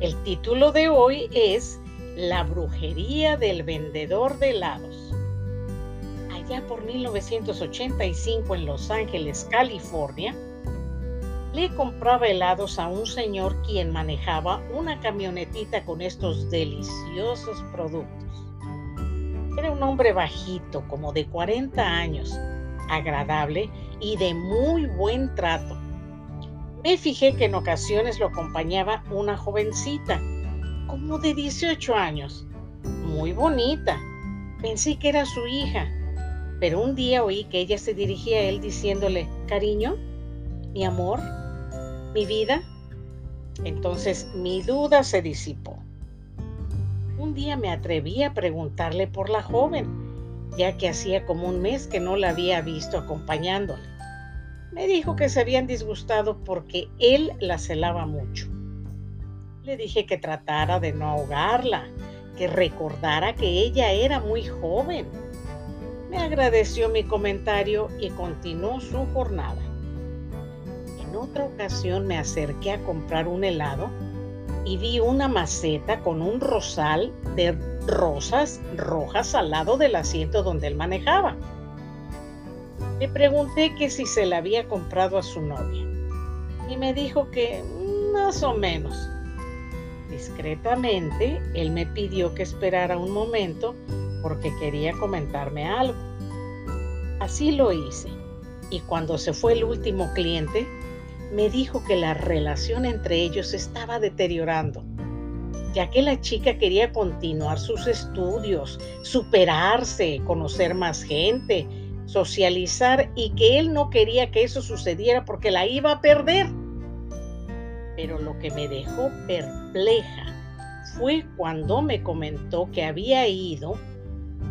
El título de hoy es La brujería del vendedor de helados. Allá por 1985 en Los Ángeles, California, le compraba helados a un señor quien manejaba una camionetita con estos deliciosos productos. Era un hombre bajito, como de 40 años, agradable y de muy buen trato. Me fijé que en ocasiones lo acompañaba una jovencita, como de 18 años, muy bonita. Pensé que era su hija, pero un día oí que ella se dirigía a él diciéndole, cariño, mi amor, mi vida. Entonces mi duda se disipó. Un día me atreví a preguntarle por la joven, ya que hacía como un mes que no la había visto acompañándole me dijo que se habían disgustado porque él la celaba mucho. Le dije que tratara de no ahogarla, que recordara que ella era muy joven. Me agradeció mi comentario y continuó su jornada. En otra ocasión me acerqué a comprar un helado y vi una maceta con un rosal de rosas rojas al lado del asiento donde él manejaba. Le pregunté que si se la había comprado a su novia y me dijo que más o menos. Discretamente, él me pidió que esperara un momento porque quería comentarme algo. Así lo hice y cuando se fue el último cliente, me dijo que la relación entre ellos estaba deteriorando, ya que la chica quería continuar sus estudios, superarse, conocer más gente socializar y que él no quería que eso sucediera porque la iba a perder. Pero lo que me dejó perpleja fue cuando me comentó que había ido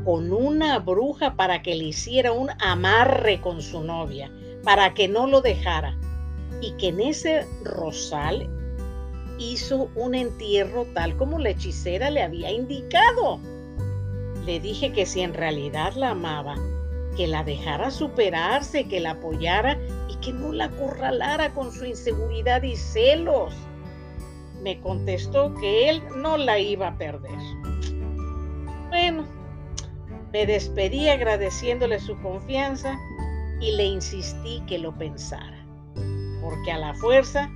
con una bruja para que le hiciera un amarre con su novia, para que no lo dejara, y que en ese rosal hizo un entierro tal como la hechicera le había indicado. Le dije que si en realidad la amaba, que la dejara superarse, que la apoyara y que no la acorralara con su inseguridad y celos. Me contestó que él no la iba a perder. Bueno, me despedí agradeciéndole su confianza y le insistí que lo pensara, porque a la fuerza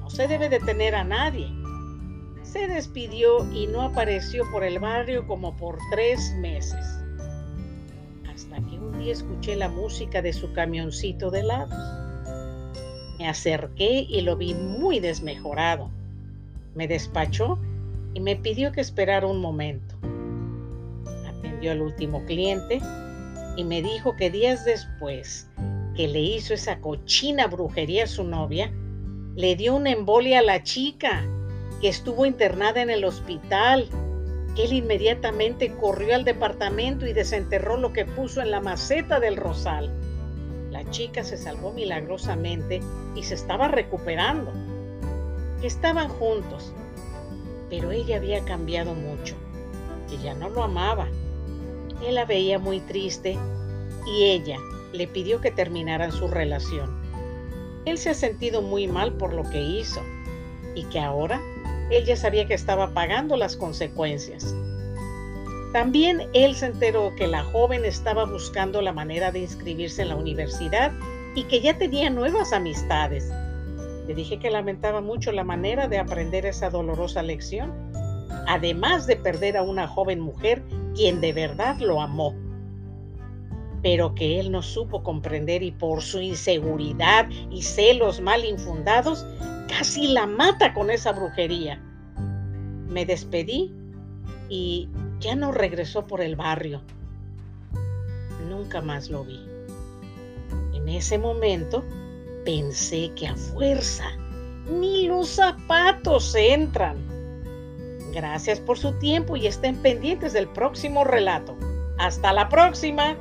no se debe detener a nadie. Se despidió y no apareció por el barrio como por tres meses hasta que un día escuché la música de su camioncito de helados. Me acerqué y lo vi muy desmejorado. Me despachó y me pidió que esperara un momento. Atendió al último cliente y me dijo que días después que le hizo esa cochina brujería a su novia, le dio una embolia a la chica que estuvo internada en el hospital él inmediatamente corrió al departamento y desenterró lo que puso en la maceta del rosal. La chica se salvó milagrosamente y se estaba recuperando. Estaban juntos, pero ella había cambiado mucho. Ella no lo amaba. Él la veía muy triste y ella le pidió que terminaran su relación. Él se ha sentido muy mal por lo que hizo y que ahora él ya sabía que estaba pagando las consecuencias. También él se enteró que la joven estaba buscando la manera de inscribirse en la universidad y que ya tenía nuevas amistades. Le dije que lamentaba mucho la manera de aprender esa dolorosa lección, además de perder a una joven mujer quien de verdad lo amó, pero que él no supo comprender y por su inseguridad y celos mal infundados casi la mata con esa brujería. Me despedí y ya no regresó por el barrio. Nunca más lo vi. En ese momento pensé que a fuerza ni los zapatos entran. Gracias por su tiempo y estén pendientes del próximo relato. Hasta la próxima.